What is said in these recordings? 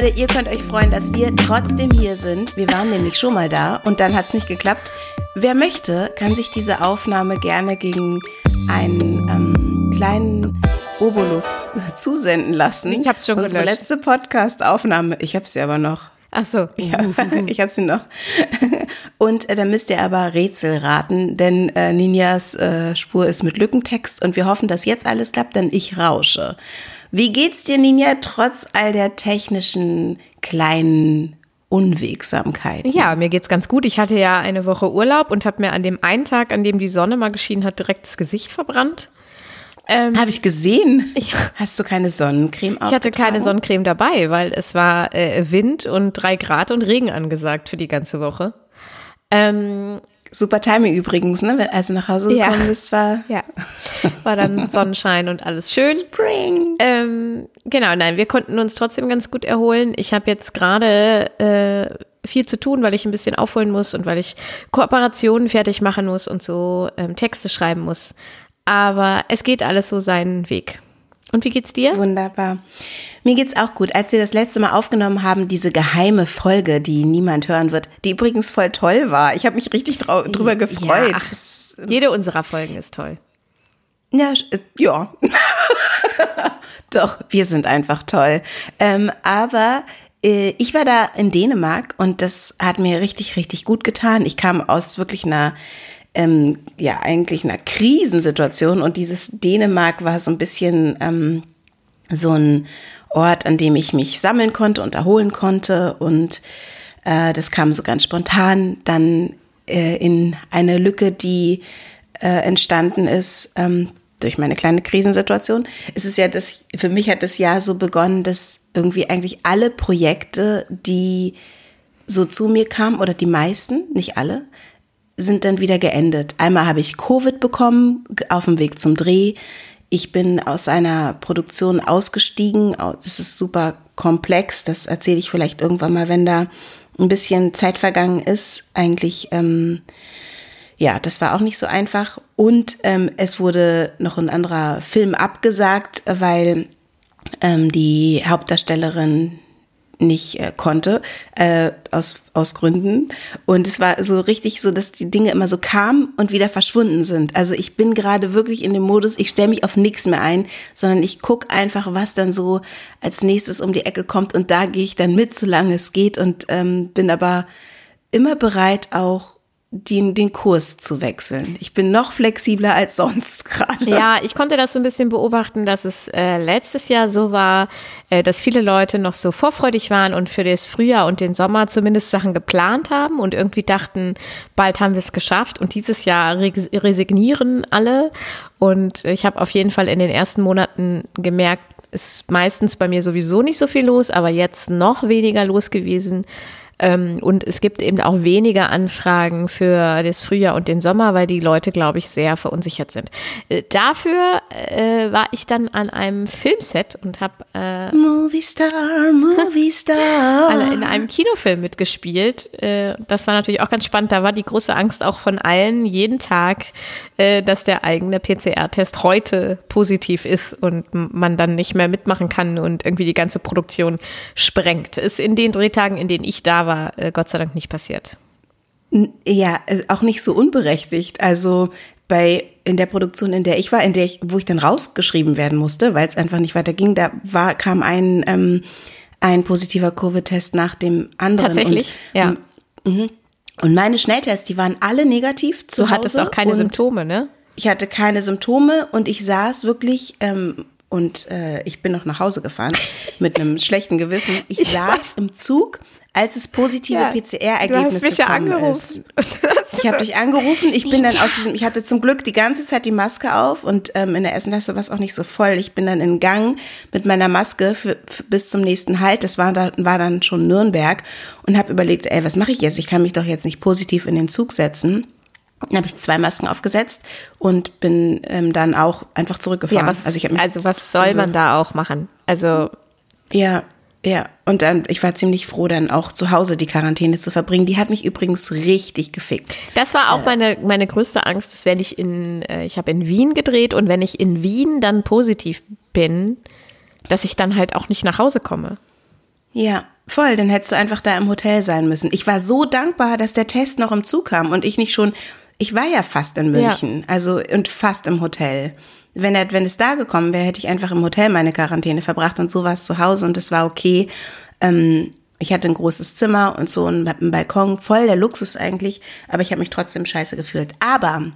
Leute, ihr könnt euch freuen, dass wir trotzdem hier sind. Wir waren nämlich schon mal da und dann hat es nicht geklappt. Wer möchte, kann sich diese Aufnahme gerne gegen einen ähm, kleinen Obolus zusenden lassen. Ich hab's schon Unsere gelöscht. letzte Podcast-Aufnahme. Ich habe sie aber noch. Ach so. Ja, ich habe sie noch. Und äh, da müsst ihr aber Rätsel raten, denn äh, Ninjas äh, Spur ist mit Lückentext und wir hoffen, dass jetzt alles klappt, denn ich rausche. Wie geht's dir, Ninja, trotz all der technischen kleinen Unwegsamkeiten? Ja, mir geht's ganz gut. Ich hatte ja eine Woche Urlaub und habe mir an dem einen Tag, an dem die Sonne mal geschienen hat, direkt das Gesicht verbrannt. Ähm, Habe ich gesehen. Ja. Hast du keine Sonnencreme ich hatte keine Sonnencreme dabei, weil es war äh, Wind und drei Grad und Regen angesagt für die ganze Woche. Ähm, Super Timing übrigens, ne? Als du nach Hause Ja. gekommen bist, war ja, war dann Sonnenschein und alles schön. Spring. Ähm, genau, nein, wir konnten uns trotzdem ganz gut erholen. Ich habe jetzt gerade äh, viel zu tun, weil ich ein bisschen aufholen muss und weil ich Kooperationen fertig machen muss und so ähm, Texte schreiben muss. Aber es geht alles so seinen Weg. Und wie geht's dir? Wunderbar. Mir geht's auch gut. Als wir das letzte Mal aufgenommen haben, diese geheime Folge, die niemand hören wird, die übrigens voll toll war. Ich habe mich richtig drüber gefreut. Ja. Das ist- Jede unserer Folgen ist toll. Ja, äh, ja. Doch, wir sind einfach toll. Ähm, aber äh, ich war da in Dänemark und das hat mir richtig, richtig gut getan. Ich kam aus wirklich einer, ähm, ja, eigentlich einer Krisensituation und dieses Dänemark war so ein bisschen ähm, so ein Ort, an dem ich mich sammeln konnte und erholen konnte und äh, das kam so ganz spontan dann äh, in eine Lücke, die äh, entstanden ist ähm, durch meine kleine Krisensituation. Es ist ja das, für mich hat das Jahr so begonnen, dass irgendwie eigentlich alle Projekte, die so zu mir kamen, oder die meisten, nicht alle, sind dann wieder geendet. Einmal habe ich Covid bekommen auf dem Weg zum Dreh. Ich bin aus einer Produktion ausgestiegen. Das ist super komplex. Das erzähle ich vielleicht irgendwann mal, wenn da ein bisschen Zeit vergangen ist. Eigentlich, ähm, ja, das war auch nicht so einfach. Und ähm, es wurde noch ein anderer Film abgesagt, weil ähm, die Hauptdarstellerin nicht äh, konnte, äh, aus, aus Gründen. Und es war so richtig so, dass die Dinge immer so kamen und wieder verschwunden sind. Also ich bin gerade wirklich in dem Modus, ich stelle mich auf nichts mehr ein, sondern ich gucke einfach, was dann so als nächstes um die Ecke kommt und da gehe ich dann mit, solange es geht und ähm, bin aber immer bereit, auch den, den Kurs zu wechseln. Ich bin noch flexibler als sonst gerade. Ja, ich konnte das so ein bisschen beobachten, dass es äh, letztes Jahr so war, äh, dass viele Leute noch so vorfreudig waren und für das Frühjahr und den Sommer zumindest Sachen geplant haben und irgendwie dachten, bald haben wir es geschafft. Und dieses Jahr res- resignieren alle. Und ich habe auf jeden Fall in den ersten Monaten gemerkt, ist meistens bei mir sowieso nicht so viel los, aber jetzt noch weniger los gewesen. Ähm, und es gibt eben auch weniger Anfragen für das Frühjahr und den Sommer, weil die Leute, glaube ich, sehr verunsichert sind. Äh, dafür äh, war ich dann an einem Filmset und habe äh, Movie Star, Movie Star. in einem Kinofilm mitgespielt. Äh, das war natürlich auch ganz spannend. Da war die große Angst auch von allen jeden Tag, äh, dass der eigene PCR-Test heute positiv ist und man dann nicht mehr mitmachen kann und irgendwie die ganze Produktion sprengt. Ist in den Drehtagen, in denen ich da war, äh, Gott sei Dank nicht passiert. Ja, äh, auch nicht so unberechtigt. Also bei in der Produktion, in der ich war, in der ich, wo ich dann rausgeschrieben werden musste, weil es einfach nicht weiterging, da war kam ein ähm, ein positiver Covid-Test nach dem anderen. Tatsächlich? Und, ja. Mhm. Und meine Schnelltests, die waren alle negativ zu Du Hause. hattest auch keine Symptome, ne? Ich hatte keine Symptome und ich saß wirklich ähm, und äh, ich bin noch nach Hause gefahren mit einem schlechten Gewissen. Ich, saß im Zug, als das positive Ja, PCR-Ergebnis ja gekommen angerufen. ist. Ich habe dich angerufen. Ich bin dann aus diesem, ich hatte zum Glück die ganze Zeit die Maske auf und ähm, in der Essenlasse war es auch nicht so voll. Ich bin dann in Gang mit meiner Maske für, für, bis zum nächsten Halt. Das war, da, war dann schon Nürnberg und habe überlegt, ey, was mache ich jetzt? Ich kann mich doch jetzt nicht positiv in den Zug setzen. Dann habe ich zwei Masken aufgesetzt und bin ähm, dann auch einfach zurückgefahren. Ja, was, also ich mich also was soll man da auch machen? Also ja, ja. Und dann, ich war ziemlich froh, dann auch zu Hause die Quarantäne zu verbringen. Die hat mich übrigens richtig gefickt. Das war auch meine, meine größte Angst, dass wenn ich in, äh, ich habe in Wien gedreht und wenn ich in Wien dann positiv bin, dass ich dann halt auch nicht nach Hause komme. Ja, voll. Dann hättest du einfach da im Hotel sein müssen. Ich war so dankbar, dass der Test noch im Zug kam und ich nicht schon, ich war ja fast in München, ja. also und fast im Hotel. Wenn, er, wenn es da gekommen wäre, hätte ich einfach im Hotel meine Quarantäne verbracht und so war es zu Hause und es war okay. Ähm, ich hatte ein großes Zimmer und so einen, einen Balkon, voll der Luxus eigentlich, aber ich habe mich trotzdem scheiße gefühlt. Aber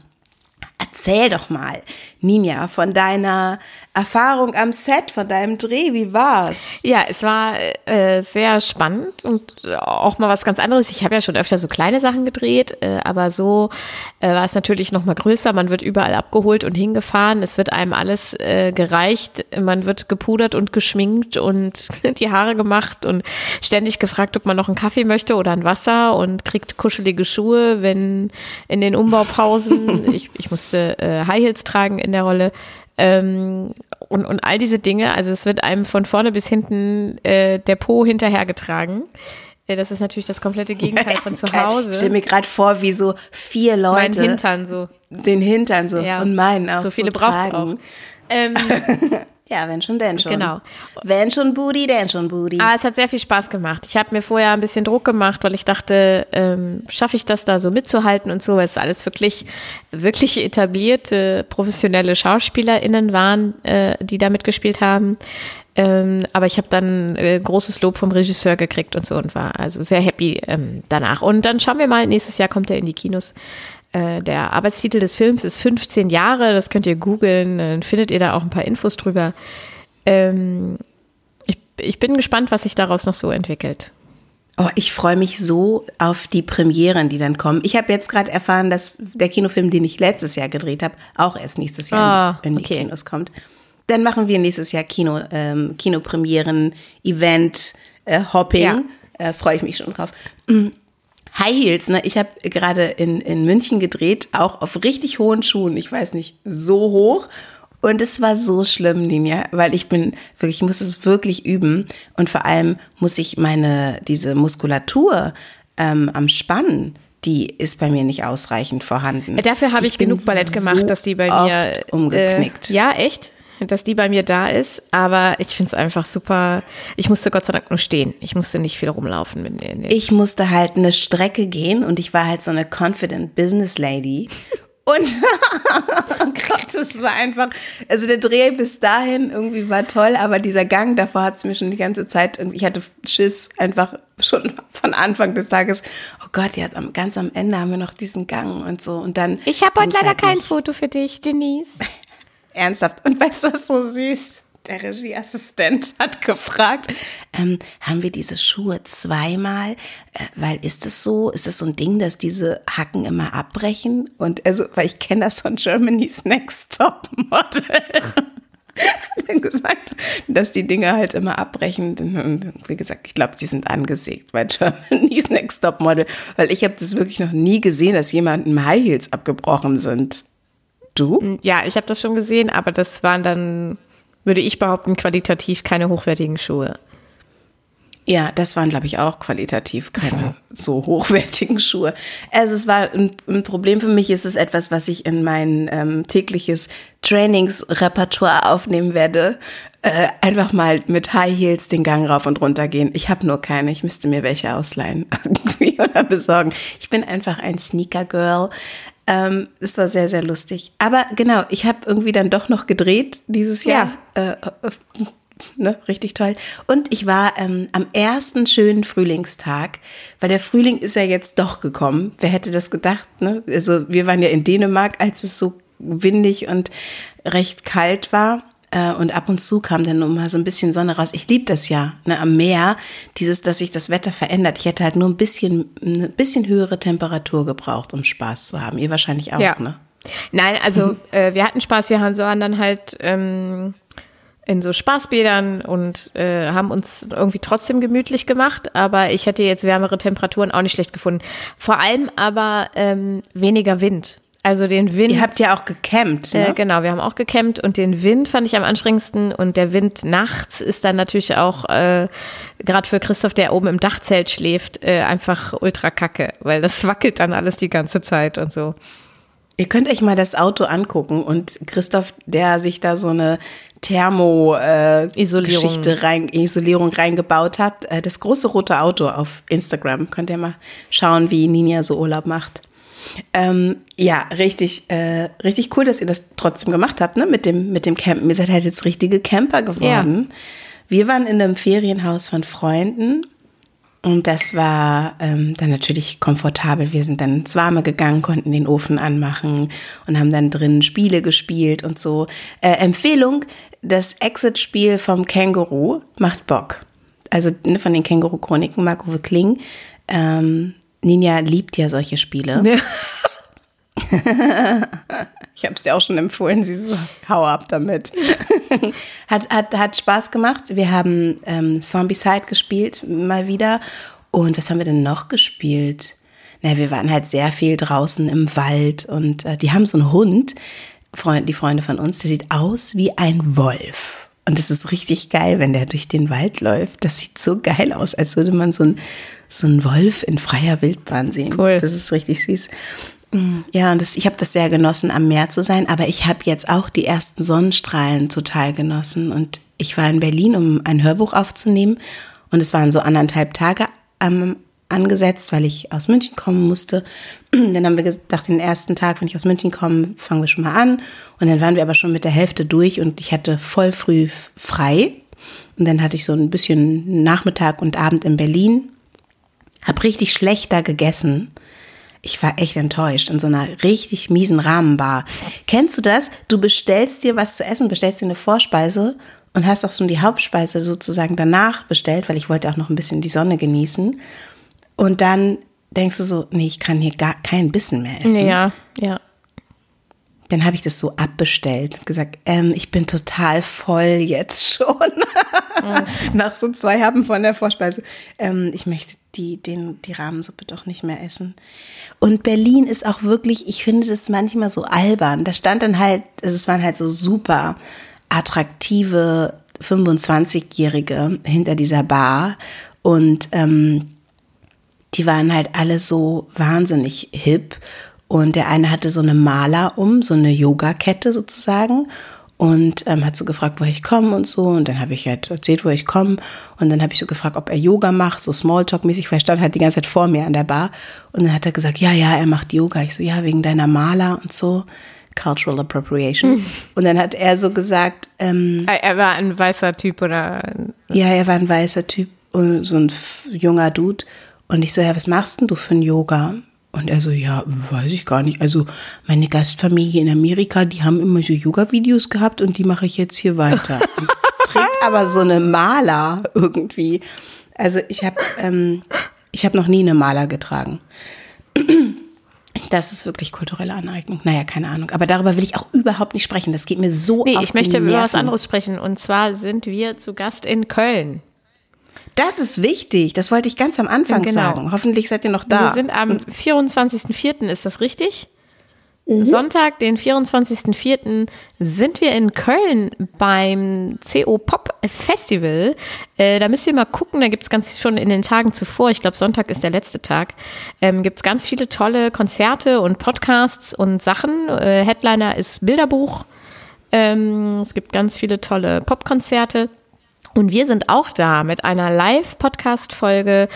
erzähl doch mal, Ninja, von deiner Erfahrung am Set von deinem Dreh, wie war's? Ja, es war äh, sehr spannend und auch mal was ganz anderes. Ich habe ja schon öfter so kleine Sachen gedreht, äh, aber so äh, war es natürlich noch mal größer. Man wird überall abgeholt und hingefahren. Es wird einem alles äh, gereicht. Man wird gepudert und geschminkt und die Haare gemacht und ständig gefragt, ob man noch einen Kaffee möchte oder ein Wasser und kriegt kuschelige Schuhe, wenn in den Umbaupausen ich, ich musste äh, High Heels tragen in der Rolle. Ähm, und, und all diese Dinge, also es wird einem von vorne bis hinten äh, der Po hinterhergetragen. Äh, das ist natürlich das komplette Gegenteil von zu Hause. Ich stelle mir gerade vor, wie so vier Leute. Mein Hintern so. Den Hintern so. Ja. Und meinen auch. So viele so braucht auch. Ähm, Ja, wenn schon, denn schon. Genau. Wenn schon Booty, denn schon Booty. Ah, es hat sehr viel Spaß gemacht. Ich habe mir vorher ein bisschen Druck gemacht, weil ich dachte, ähm, schaffe ich das da so mitzuhalten und so, weil es alles wirklich, wirklich etablierte, professionelle SchauspielerInnen waren, äh, die da mitgespielt haben. Ähm, aber ich habe dann äh, großes Lob vom Regisseur gekriegt und so und war also sehr happy ähm, danach. Und dann schauen wir mal, nächstes Jahr kommt er in die Kinos. Äh, der Arbeitstitel des Films ist 15 Jahre, das könnt ihr googeln, dann findet ihr da auch ein paar Infos drüber. Ähm, ich, ich bin gespannt, was sich daraus noch so entwickelt. Oh, ich freue mich so auf die Premieren, die dann kommen. Ich habe jetzt gerade erfahren, dass der Kinofilm, den ich letztes Jahr gedreht habe, auch erst nächstes Jahr ah, in, die, in die Kinos kommt. Dann machen wir nächstes Jahr Kino, ähm, Kinopremieren, Event, äh, Hopping. Ja. Äh, freue ich mich schon drauf. Mhm. High Heels, ne? Ich habe gerade in, in München gedreht, auch auf richtig hohen Schuhen. Ich weiß nicht, so hoch. Und es war so schlimm, Ninja, weil ich bin wirklich, ich muss es wirklich üben. Und vor allem muss ich meine, diese Muskulatur ähm, am Spannen, die ist bei mir nicht ausreichend vorhanden. Dafür habe ich, ich genug Ballett gemacht, so dass die bei mir umgeknickt. Äh, ja, echt? Dass die bei mir da ist, aber ich finde es einfach super. Ich musste Gott sei Dank nur stehen. Ich musste nicht viel rumlaufen mit denen. Ich musste halt eine Strecke gehen und ich war halt so eine confident Business Lady. Und oh Gott, das war einfach, also der Dreh bis dahin irgendwie war toll, aber dieser Gang davor hat es mir schon die ganze Zeit, ich hatte Schiss einfach schon von Anfang des Tages. Oh Gott, ja, ganz am Ende haben wir noch diesen Gang und so und dann. Ich habe heute leider halt kein Foto für dich, Denise. Ernsthaft. Und weißt du, was so süß? Der Regieassistent hat gefragt, ähm, haben wir diese Schuhe zweimal? Äh, weil ist es so, ist es so ein Ding, dass diese Hacken immer abbrechen? Und also, weil ich kenne das von Germany's Next Top Model. gesagt, dass die Dinge halt immer abbrechen. Wie gesagt, ich glaube, die sind angesägt bei Germany's Next Top Model, weil ich habe das wirklich noch nie gesehen, dass jemandem High Heels abgebrochen sind. Du? Mm, ja, ich habe das schon gesehen, aber das waren dann, würde ich behaupten, qualitativ keine hochwertigen Schuhe. Ja, das waren, glaube ich, auch qualitativ keine so hochwertigen Schuhe. Also es war ein, ein, Problem für mich, ist es etwas, was ich in mein ähm, tägliches Trainingsrepertoire aufnehmen werde. Äh, einfach mal mit High Heels den Gang rauf und runter gehen. Ich habe nur keine, ich müsste mir welche ausleihen irgendwie oder besorgen. Ich bin einfach ein Sneaker Girl. Ähm, es war sehr, sehr lustig. Aber genau, ich habe irgendwie dann doch noch gedreht dieses Jahr. Ja. Äh, ne, richtig toll. Und ich war ähm, am ersten schönen Frühlingstag, weil der Frühling ist ja jetzt doch gekommen. Wer hätte das gedacht? Ne? Also wir waren ja in Dänemark, als es so windig und recht kalt war. Äh, und ab und zu kam dann nur mal so ein bisschen Sonne raus. Ich liebe das ja, ne, am Meer, dieses, dass sich das Wetter verändert. Ich hätte halt nur ein bisschen, ein bisschen höhere Temperatur gebraucht, um Spaß zu haben. Ihr wahrscheinlich auch, ja. ne? Nein, also mhm. äh, wir hatten Spaß, wir waren dann halt ähm, in so Spaßbädern und äh, haben uns irgendwie trotzdem gemütlich gemacht, aber ich hätte jetzt wärmere Temperaturen auch nicht schlecht gefunden. Vor allem aber ähm, weniger Wind. Also den Wind. Ihr habt ja auch gecampt. Ne? Äh, genau, wir haben auch gecampt und den Wind fand ich am anstrengendsten und der Wind nachts ist dann natürlich auch äh, gerade für Christoph, der oben im Dachzelt schläft, äh, einfach ultra kacke, weil das wackelt dann alles die ganze Zeit und so. Ihr könnt euch mal das Auto angucken und Christoph, der sich da so eine Thermo-Geschichte Isolierung. rein, Isolierung reingebaut hat. Äh, das große rote Auto auf Instagram. Könnt ihr mal schauen, wie Ninja so Urlaub macht. Ähm, ja, richtig, äh, richtig cool, dass ihr das trotzdem gemacht habt, ne? Mit dem, mit dem Campen. Ihr seid halt jetzt richtige Camper geworden. Wir waren in einem Ferienhaus von Freunden und das war ähm, dann natürlich komfortabel. Wir sind dann ins Warme gegangen, konnten den Ofen anmachen und haben dann drinnen Spiele gespielt und so. Äh, Empfehlung, das Exit-Spiel vom Känguru macht Bock. Also ne, von den Känguru-Chroniken, Marco Kling. Ähm, Ninja liebt ja solche Spiele. Ja. Ich habe es dir auch schon empfohlen, sie so, hau ab damit. hat, hat, hat Spaß gemacht. Wir haben ähm, Zombicide gespielt, mal wieder. Und was haben wir denn noch gespielt? Na, wir waren halt sehr viel draußen im Wald und äh, die haben so einen Hund, Freund, die Freunde von uns, der sieht aus wie ein Wolf. Und das ist richtig geil, wenn der durch den Wald läuft. Das sieht so geil aus, als würde man so einen so einen Wolf in freier Wildbahn sehen. Cool. Das ist richtig süß. Ja, und das, ich habe das sehr genossen, am Meer zu sein, aber ich habe jetzt auch die ersten Sonnenstrahlen total genossen. Und ich war in Berlin, um ein Hörbuch aufzunehmen. Und es waren so anderthalb Tage ähm, angesetzt, weil ich aus München kommen musste. Dann haben wir gedacht, den ersten Tag, wenn ich aus München komme, fangen wir schon mal an. Und dann waren wir aber schon mit der Hälfte durch und ich hatte voll früh frei. Und dann hatte ich so ein bisschen Nachmittag und Abend in Berlin. Hab richtig schlecht da gegessen. Ich war echt enttäuscht in so einer richtig miesen Rahmenbar. Kennst du das? Du bestellst dir was zu essen, bestellst dir eine Vorspeise und hast auch schon die Hauptspeise sozusagen danach bestellt, weil ich wollte auch noch ein bisschen die Sonne genießen. Und dann denkst du so, nee, ich kann hier gar keinen Bissen mehr essen. Ja, ja. Dann habe ich das so abbestellt und gesagt, ähm, ich bin total voll jetzt schon. Nach so zwei Happen von der Vorspeise. Ähm, ich möchte die, den, die Rahmensuppe doch nicht mehr essen. Und Berlin ist auch wirklich, ich finde das manchmal so albern. Da stand dann halt, also es waren halt so super attraktive 25-Jährige hinter dieser Bar. Und ähm, die waren halt alle so wahnsinnig hip. Und der eine hatte so eine Maler um, so eine Yogakette sozusagen. Und ähm, hat so gefragt, woher ich komme und so. Und dann habe ich halt erzählt, woher ich komme. Und dann habe ich so gefragt, ob er Yoga macht, so Smalltalk-mäßig, weil er stand halt die ganze Zeit vor mir an der Bar. Und dann hat er gesagt, ja, ja, er macht Yoga. Ich so, ja, wegen deiner Maler und so. Cultural Appropriation. Und dann hat er so gesagt, ähm, Er war ein weißer Typ oder. ja, er war ein weißer Typ, und so ein junger Dude. Und ich so, ja, was machst denn du für ein Yoga? Und er so, ja, weiß ich gar nicht. Also meine Gastfamilie in Amerika, die haben immer so Yoga-Videos gehabt und die mache ich jetzt hier weiter. Trägt aber so eine Maler irgendwie. Also ich habe ähm, ich habe noch nie eine Maler getragen. Das ist wirklich kulturelle Aneignung. Naja, keine Ahnung. Aber darüber will ich auch überhaupt nicht sprechen. Das geht mir so Nee, auf ich möchte über was anderes sprechen. Und zwar sind wir zu Gast in Köln. Das ist wichtig. Das wollte ich ganz am Anfang Genau. sagen. Hoffentlich seid ihr noch da. Wir sind am 24.04., ist das richtig? Sonntag, den 24.04. sind wir in Köln beim CO Pop Festival. Äh, da müsst ihr mal gucken, da gibt es ganz schon in den Tagen zuvor, ich glaube Sonntag ist der letzte Tag, ähm, gibt es ganz viele tolle Konzerte und Podcasts und Sachen. Äh, Headliner ist Bilderbuch. Ähm, es gibt ganz viele tolle Popkonzerte. Und wir sind auch da mit einer Live-Podcast-Folge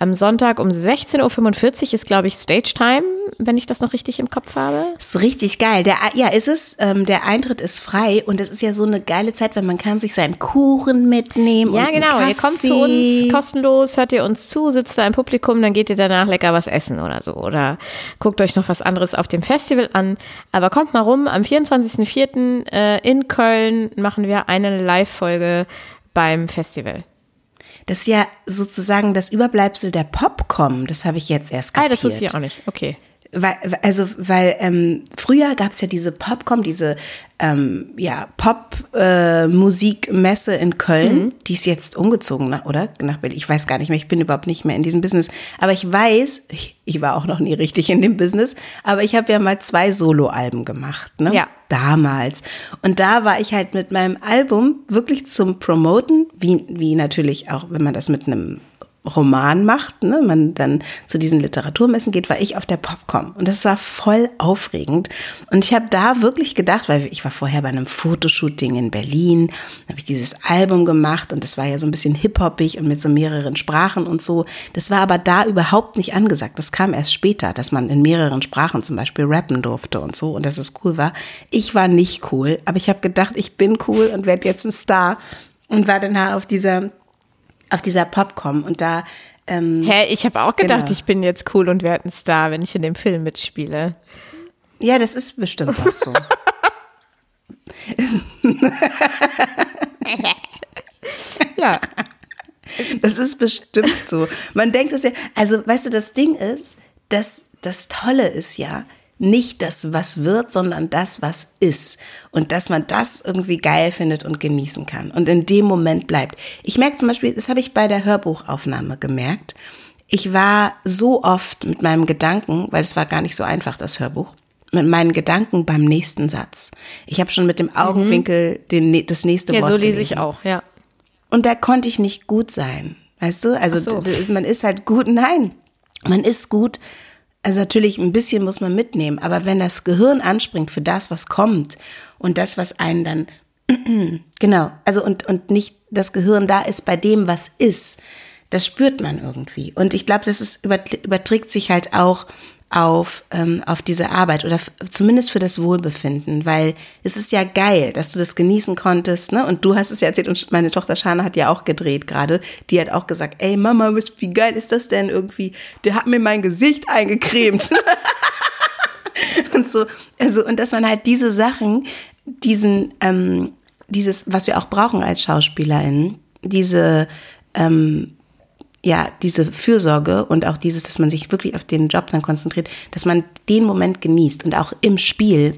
am Sonntag um 16.45 Uhr ist, glaube ich, Stage Time, wenn ich das noch richtig im Kopf habe. Ist richtig geil. Der, ja, ist es. Ähm, der Eintritt ist frei und es ist ja so eine geile Zeit, wenn man kann sich seinen Kuchen mitnehmen. Ja, genau. Ihr kommt zu uns kostenlos, hört ihr uns zu, sitzt da im Publikum, dann geht ihr danach lecker was essen oder so. Oder guckt euch noch was anderes auf dem Festival an. Aber kommt mal rum, am 24.04. Äh, in Köln machen wir eine Live-Folge beim Festival. Das ist ja sozusagen das Überbleibsel der Popcom. Das habe ich jetzt erst Ah, kapiert. das wusste ich auch nicht. Okay. Weil, also, weil ähm, früher gab es ja diese Popcom, diese ähm, ja, Pop-Musikmesse in Köln. Die ist jetzt umgezogen, nach, oder? Nach Berlin. Ich weiß gar nicht mehr, ich bin überhaupt nicht mehr in diesem Business. Aber ich weiß, ich, ich war auch noch nie richtig in dem Business, aber ich habe ja mal zwei Soloalben gemacht, ne? Ja. Damals. Und da war ich halt mit meinem Album wirklich zum Promoten, wie, wie natürlich auch, wenn man das mit einem Roman macht, ne, man dann zu diesen Literaturmessen geht, war ich auf der Popcom. Und das war voll aufregend. Und ich habe da wirklich gedacht, weil ich war vorher bei einem Fotoshooting in Berlin, habe ich dieses Album gemacht und das war ja so ein bisschen hip-hoppig und mit so mehreren Sprachen und so. Das war aber da überhaupt nicht angesagt. Das kam erst später, dass man in mehreren Sprachen zum Beispiel rappen durfte und so und dass es cool war. Ich war nicht cool, aber ich habe gedacht, ich bin cool und werde jetzt ein Star und war dann auf dieser auf dieser Popcom und da. Ähm, Hä, ich habe auch gedacht, genau. ich bin jetzt cool und werde ein Star, wenn ich in dem Film mitspiele. Ja, das ist bestimmt auch so. ja. Das ist bestimmt so. Man denkt das ja, also weißt du, das Ding ist, dass das Tolle ist ja, nicht das, was wird, sondern das, was ist. Und dass man das irgendwie geil findet und genießen kann und in dem Moment bleibt. Ich merke zum Beispiel, das habe ich bei der Hörbuchaufnahme gemerkt. Ich war so oft mit meinem Gedanken, weil es war gar nicht so einfach, das Hörbuch, mit meinen Gedanken beim nächsten Satz. Ich habe schon mit dem Augenwinkel mhm. den, das nächste ja, Wort Ja, so lese gelesen. ich auch, ja. Und da konnte ich nicht gut sein. Weißt du? Also so. man ist halt gut. Nein, man ist gut, also natürlich ein bisschen muss man mitnehmen, aber wenn das Gehirn anspringt für das, was kommt und das, was einen dann, genau, also und, und nicht das Gehirn da ist bei dem, was ist, das spürt man irgendwie. Und ich glaube, das ist, überträgt sich halt auch auf, ähm, auf diese Arbeit oder zumindest für das Wohlbefinden, weil es ist ja geil, dass du das genießen konntest, ne? Und du hast es ja erzählt und meine Tochter Shana hat ja auch gedreht gerade. Die hat auch gesagt, ey Mama, wie geil ist das denn irgendwie? Der hat mir mein Gesicht eingecremt. und so, also, und dass man halt diese Sachen, diesen, ähm, dieses, was wir auch brauchen als SchauspielerInnen, diese, ähm, ja, diese Fürsorge und auch dieses, dass man sich wirklich auf den Job dann konzentriert, dass man den Moment genießt und auch im Spiel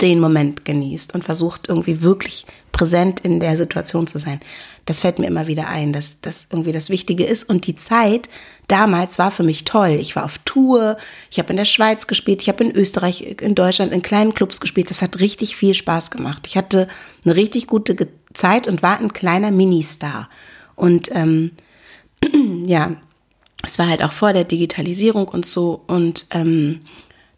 den Moment genießt und versucht irgendwie wirklich präsent in der Situation zu sein. Das fällt mir immer wieder ein, dass das irgendwie das Wichtige ist. Und die Zeit damals war für mich toll. Ich war auf Tour, ich habe in der Schweiz gespielt, ich habe in Österreich, in Deutschland in kleinen Clubs gespielt. Das hat richtig viel Spaß gemacht. Ich hatte eine richtig gute Zeit und war ein kleiner Ministar. Und ähm, ja, es war halt auch vor der Digitalisierung und so und ähm,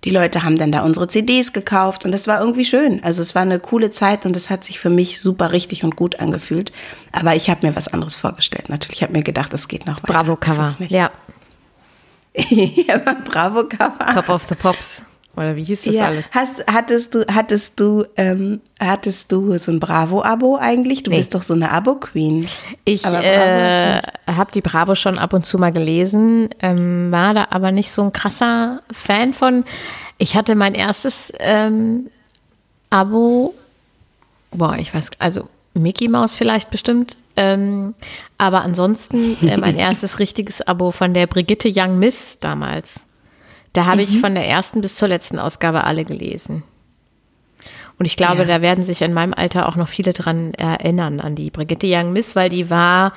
die Leute haben dann da unsere CDs gekauft und das war irgendwie schön. Also es war eine coole Zeit und es hat sich für mich super richtig und gut angefühlt. Aber ich habe mir was anderes vorgestellt. Natürlich habe mir gedacht, es geht noch weiter. Bravo Cover, ja. ja, Bravo Cover. Top of the Pops. Oder wie hieß das ja, alles? Hast, hattest du, hattest du, ähm, hattest du so ein Bravo-Abo eigentlich? Du nee. bist doch so eine Abo-Queen. Ich äh, habe die Bravo schon ab und zu mal gelesen, ähm, war da aber nicht so ein krasser Fan von. Ich hatte mein erstes ähm, Abo, boah, ich weiß, also Mickey Mouse vielleicht bestimmt. Ähm, aber ansonsten äh, mein erstes richtiges Abo von der Brigitte Young Miss damals. Da habe mhm. ich von der ersten bis zur letzten Ausgabe alle gelesen. Und ich glaube, ja. da werden sich in meinem Alter auch noch viele dran erinnern, an die Brigitte Young Miss, weil die war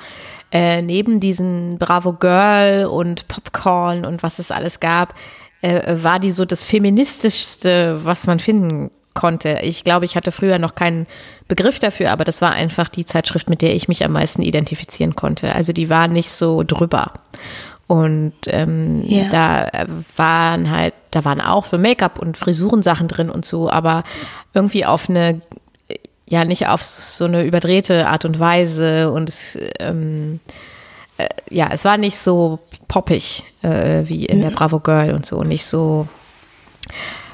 äh, neben diesen Bravo Girl und Popcorn und was es alles gab, äh, war die so das feministischste, was man finden konnte. Ich glaube, ich hatte früher noch keinen Begriff dafür, aber das war einfach die Zeitschrift, mit der ich mich am meisten identifizieren konnte. Also die war nicht so drüber. Und ähm, ja. da waren halt, da waren auch so Make-up und Frisurensachen drin und so, aber irgendwie auf eine, ja, nicht auf so eine überdrehte Art und Weise. Und es, ähm, äh, ja, es war nicht so poppig äh, wie in der Bravo Girl und so, nicht so.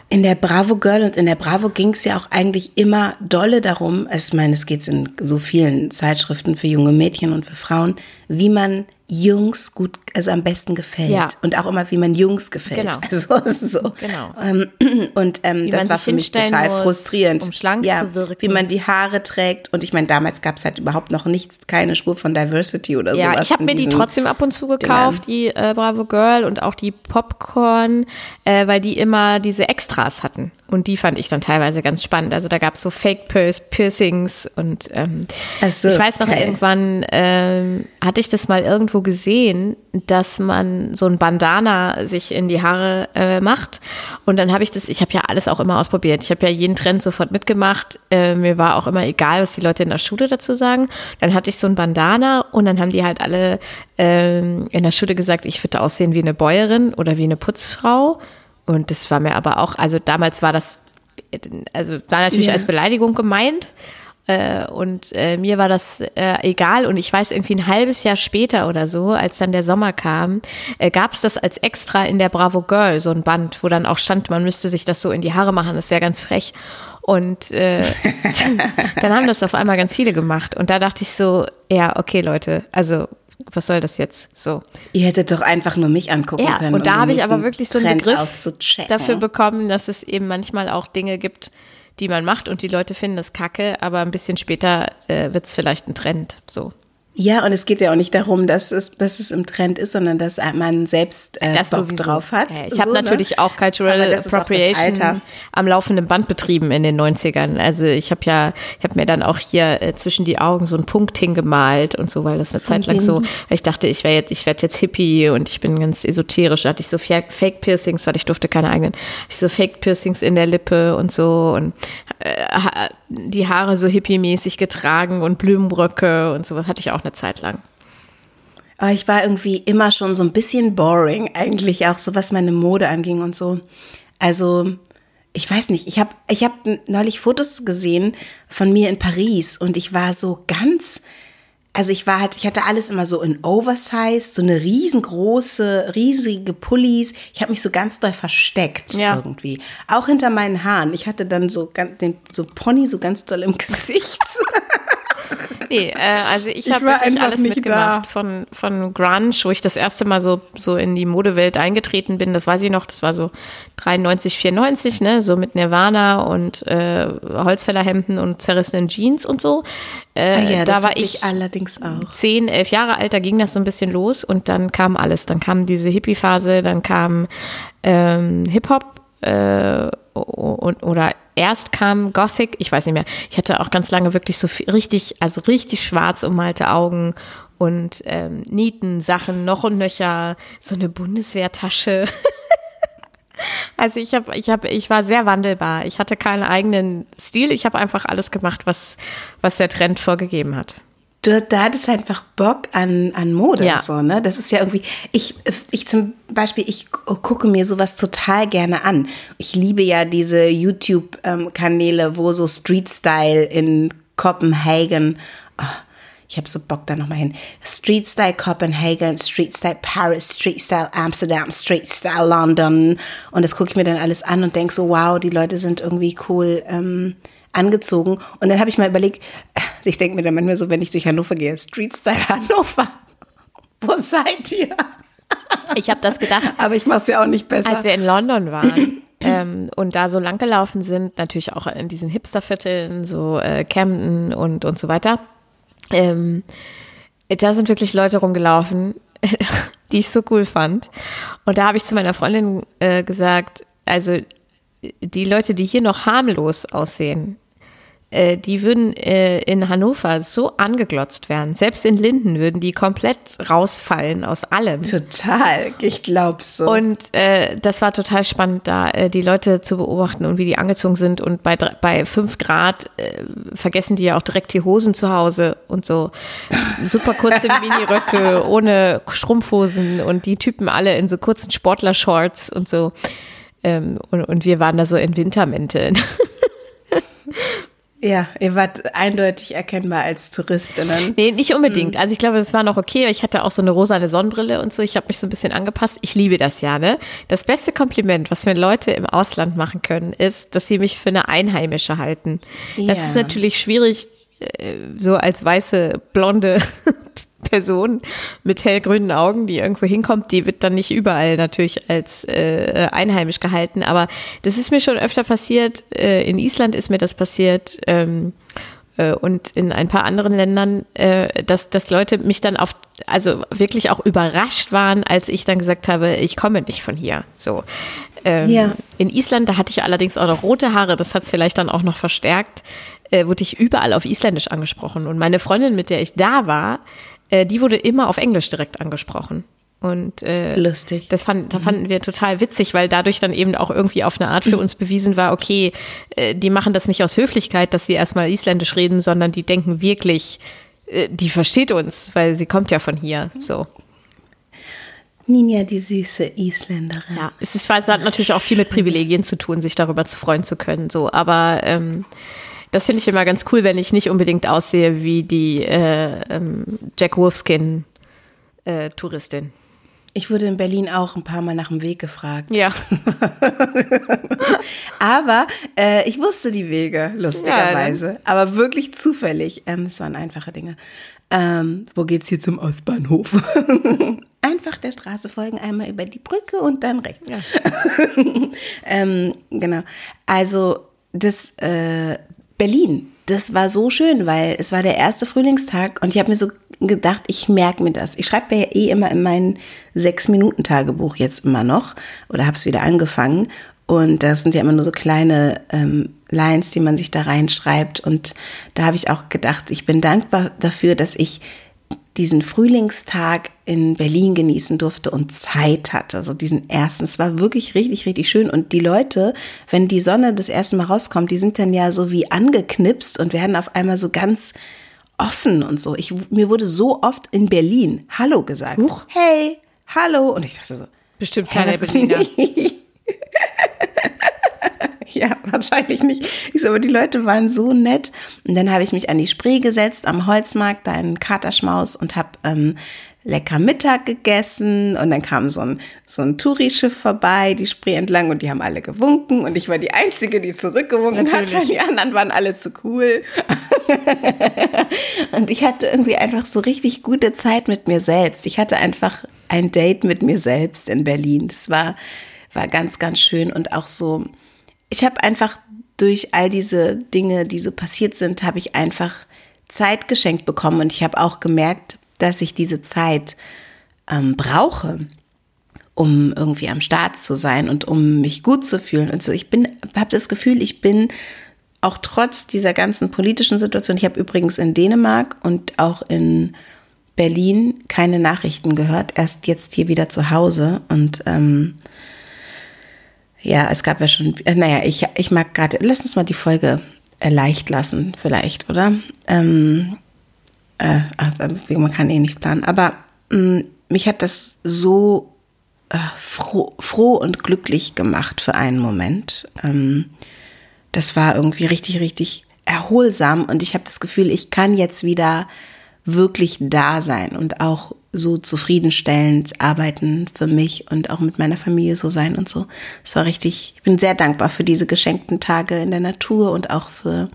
In der Bravo Girl und in der Bravo ging es ja auch eigentlich immer dolle darum, ich meine, es geht in so vielen Zeitschriften für junge Mädchen und für Frauen, wie man Jungs gut, also am besten gefällt. Ja. Und auch immer, wie man Jungs gefällt. Genau. Also so. Genau. Ähm, und ähm, das war für mich total muss, frustrierend. Um schlank ja, zu wirken. Wie man die Haare trägt. Und ich meine, damals gab es halt überhaupt noch nichts, keine Spur von Diversity oder ja, sowas. Ja, ich habe mir die trotzdem ab und zu gekauft, Dingern. die äh, Bravo Girl und auch die Popcorn, äh, weil die immer diese Extras hatten. Und die fand ich dann teilweise ganz spannend. Also da gab es so Fake Piercings und ähm, so, ich weiß noch, okay. irgendwann ähm, hatte ich das mal irgendwo irgendwo gesehen, dass man so ein Bandana sich in die Haare äh, macht. Und dann habe ich das, ich habe ja alles auch immer ausprobiert. Ich habe ja jeden Trend sofort mitgemacht. Äh, mir war auch immer egal, was die Leute in der Schule dazu sagen. Dann hatte ich so ein Bandana und dann haben die halt alle äh, in der Schule gesagt, ich würde aussehen wie eine Bäuerin oder wie eine Putzfrau. Und das war mir aber auch, also damals war das, also war natürlich yeah. als Beleidigung gemeint. Äh, und äh, mir war das äh, egal. Und ich weiß, irgendwie ein halbes Jahr später oder so, als dann der Sommer kam, äh, gab es das als extra in der Bravo Girl, so ein Band, wo dann auch stand, man müsste sich das so in die Haare machen. Das wäre ganz frech. Und äh, dann haben das auf einmal ganz viele gemacht. Und da dachte ich so, ja, okay, Leute, also was soll das jetzt? So. Ihr hättet doch einfach nur mich angucken ja, können. Und da habe ich aber wirklich so einen Begriff dafür bekommen, dass es eben manchmal auch Dinge gibt, die man macht und die Leute finden das kacke, aber ein bisschen später äh, wird es vielleicht ein Trend. So. Ja, und es geht ja auch nicht darum, dass es, dass es im Trend ist, sondern dass man selbst äh, das Bock sowieso. drauf hat. Ja, ich habe ne? natürlich auch Cultural Appropriation am laufenden Band betrieben in den 90ern. Also ich habe ja, ich habe mir dann auch hier äh, zwischen die Augen so einen Punkt hingemalt und so, weil das eine so Zeit lang so, ich dachte, ich werde jetzt, ich werde jetzt Hippie und ich bin ganz esoterisch. Da hatte ich so Fake Piercings, weil ich durfte keine eigenen. Ich so Fake Piercings in der Lippe und so und äh, die Haare so hippie-mäßig getragen und Blumenbröcke und sowas hatte ich auch eine Zeit lang. Aber ich war irgendwie immer schon so ein bisschen boring, eigentlich auch so, was meine Mode anging und so. Also, ich weiß nicht, ich habe ich hab neulich Fotos gesehen von mir in Paris und ich war so ganz, also ich war halt, ich hatte alles immer so in Oversize, so eine riesengroße, riesige Pullis. Ich habe mich so ganz doll versteckt ja. irgendwie. Auch hinter meinen Haaren. Ich hatte dann so, den, so Pony so ganz doll im Gesicht. Nee, äh, also ich, ich habe wirklich alles mitgemacht. Von, von Grunge, wo ich das erste Mal so, so in die Modewelt eingetreten bin, das weiß ich noch, das war so 93, 94, ne, so mit Nirvana und äh, Holzfällerhemden und zerrissenen Jeans und so. Äh, ah ja, da war ich allerdings auch. Zehn, elf Jahre alt, da ging das so ein bisschen los und dann kam alles. Dann kam diese Hippie-Phase, dann kam ähm, Hip-Hop äh, oder erst kam Gothic, ich weiß nicht mehr. Ich hatte auch ganz lange wirklich so viel, richtig, also richtig schwarz ummalte Augen und ähm, Nieten-Sachen noch und nöcher, so eine Bundeswehrtasche. also ich habe, ich habe, ich war sehr wandelbar. Ich hatte keinen eigenen Stil. Ich habe einfach alles gemacht, was, was der Trend vorgegeben hat du, da hattest einfach Bock an, an Mode ja. und so, ne? Das ist ja irgendwie, ich, ich zum Beispiel, ich gucke mir sowas total gerne an. Ich liebe ja diese YouTube-Kanäle, wo so Street Style in Kopenhagen, oh, ich habe so Bock da nochmal hin. Street Style Copenhagen, Street Style Paris, Street Style Amsterdam, Street Style London. Und das gucke ich mir dann alles an und denke so, wow, die Leute sind irgendwie cool. Ähm, angezogen. Und dann habe ich mal überlegt, ich denke mir dann manchmal so, wenn ich durch Hannover gehe, Street Style Hannover, wo seid ihr? Ich habe das gedacht. Aber ich mache es ja auch nicht besser. Als wir in London waren ähm, und da so lang gelaufen sind, natürlich auch in diesen Hipstervierteln, so äh, Camden und, und so weiter, ähm, da sind wirklich Leute rumgelaufen, die ich so cool fand. Und da habe ich zu meiner Freundin äh, gesagt, also die Leute, die hier noch harmlos aussehen, äh, die würden äh, in Hannover so angeglotzt werden. Selbst in Linden würden die komplett rausfallen aus allem. Total, ich glaube so. Und äh, das war total spannend, da äh, die Leute zu beobachten und wie die angezogen sind. Und bei, bei fünf Grad äh, vergessen die ja auch direkt die Hosen zu Hause und so. Super kurze Miniröcke, ohne Strumpfhosen und die Typen alle in so kurzen Sportlershorts und so. Ähm, und, und wir waren da so in Wintermänteln. Ja, ihr wart eindeutig erkennbar als Touristinnen. Nee, nicht unbedingt. Mhm. Also ich glaube, das war noch okay. Ich hatte auch so eine rosane Sonnenbrille und so. Ich habe mich so ein bisschen angepasst. Ich liebe das ja, ne? Das beste Kompliment, was mir Leute im Ausland machen können, ist, dass sie mich für eine Einheimische halten. Ja. Das ist natürlich schwierig, äh, so als weiße, blonde Person mit hellgrünen Augen, die irgendwo hinkommt, die wird dann nicht überall natürlich als äh, einheimisch gehalten. Aber das ist mir schon öfter passiert. Äh, in Island ist mir das passiert. Ähm, äh, und in ein paar anderen Ländern, äh, dass, dass Leute mich dann auf, also wirklich auch überrascht waren, als ich dann gesagt habe, ich komme nicht von hier. So. Ähm, ja. In Island, da hatte ich allerdings auch noch rote Haare, das hat es vielleicht dann auch noch verstärkt, äh, wurde ich überall auf Isländisch angesprochen. Und meine Freundin, mit der ich da war, äh, die wurde immer auf Englisch direkt angesprochen. Und äh, Lustig. das fand, da fanden wir total witzig, weil dadurch dann eben auch irgendwie auf eine Art für uns bewiesen war, okay, äh, die machen das nicht aus Höflichkeit, dass sie erstmal Isländisch reden, sondern die denken wirklich, äh, die versteht uns, weil sie kommt ja von hier. So. Ninja, die süße Isländerin. Ja, es, ist, es hat natürlich auch viel mit Privilegien zu tun, sich darüber zu freuen zu können. So, aber ähm, das finde ich immer ganz cool, wenn ich nicht unbedingt aussehe wie die äh, ähm, Jack Wolfskin äh. Ich wurde in Berlin auch ein paar Mal nach dem Weg gefragt. Ja. Aber äh, ich wusste die Wege, lustigerweise. Ja, Aber wirklich zufällig. Ähm, es waren einfache Dinge. Ähm, wo geht's hier zum Ostbahnhof? Einfach der Straße folgen, einmal über die Brücke und dann rechts. Ja. ähm, genau. Also das äh, Berlin, das war so schön, weil es war der erste Frühlingstag und ich habe mir so gedacht, ich merke mir das. Ich schreibe ja eh immer in mein Sechs-Minuten-Tagebuch jetzt immer noch oder habe es wieder angefangen. Und das sind ja immer nur so kleine ähm, Lines, die man sich da reinschreibt. Und da habe ich auch gedacht, ich bin dankbar dafür, dass ich diesen Frühlingstag in Berlin genießen durfte und Zeit hatte. Also diesen ersten. Es war wirklich richtig, richtig schön. Und die Leute, wenn die Sonne das erste Mal rauskommt, die sind dann ja so wie angeknipst und werden auf einmal so ganz offen und so. Ich, mir wurde so oft in Berlin Hallo gesagt. Huch. Hey, hallo. Und ich dachte so, bestimmt keine Berliner. ja, wahrscheinlich nicht. Ich so, aber die Leute waren so nett. Und dann habe ich mich an die Spree gesetzt am Holzmarkt, da in Katerschmaus und habe ähm, lecker Mittag gegessen und dann kam so ein, so ein Touri-Schiff vorbei, die Spree entlang und die haben alle gewunken und ich war die Einzige, die zurückgewunken Natürlich. hat, weil die anderen waren alle zu cool. und ich hatte irgendwie einfach so richtig gute Zeit mit mir selbst. Ich hatte einfach ein Date mit mir selbst in Berlin. Das war, war ganz, ganz schön und auch so, ich habe einfach durch all diese Dinge, die so passiert sind, habe ich einfach Zeit geschenkt bekommen und ich habe auch gemerkt, dass ich diese Zeit ähm, brauche, um irgendwie am Start zu sein und um mich gut zu fühlen und so. Ich bin, habe das Gefühl, ich bin auch trotz dieser ganzen politischen Situation. Ich habe übrigens in Dänemark und auch in Berlin keine Nachrichten gehört. Erst jetzt hier wieder zu Hause und ähm, ja, es gab ja schon, äh, naja, ich, ich mag gerade, lass uns mal die Folge äh, leicht lassen, vielleicht, oder? Ähm, äh, ach, man kann eh nicht planen, aber mh, mm, mich hat das so äh, froh, froh, und glücklich gemacht für einen Moment. Ähm, das war irgendwie richtig, richtig erholsam und ich habe das Gefühl, ich kann jetzt wieder wirklich da sein und auch so zufriedenstellend arbeiten für mich und auch mit meiner Familie so sein und so. Es war richtig, ich bin sehr dankbar für diese geschenkten Tage in der Natur und auch für,